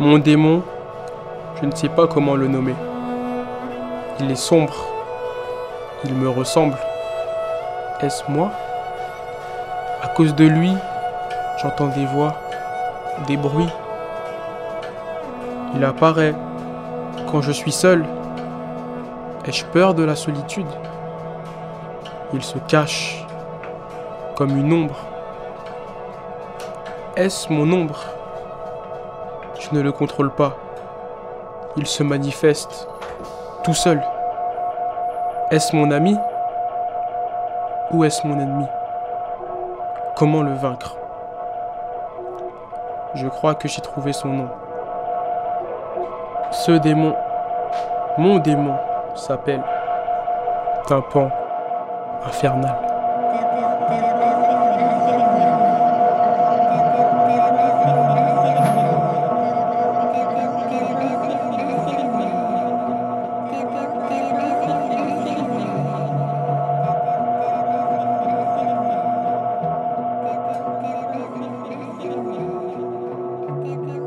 Mon démon, je ne sais pas comment le nommer. Il est sombre. Il me ressemble. Est-ce moi? À cause de lui, j'entends des voix, des bruits. Il apparaît quand je suis seul. Ai-je peur de la solitude? Il se cache comme une ombre. Est-ce mon ombre? Je ne le contrôle pas. Il se manifeste tout seul. Est-ce mon ami Ou est-ce mon ennemi? Comment le vaincre? Je crois que j'ai trouvé son nom. Ce démon, mon démon, s'appelle Tympan infernal. okay, okay.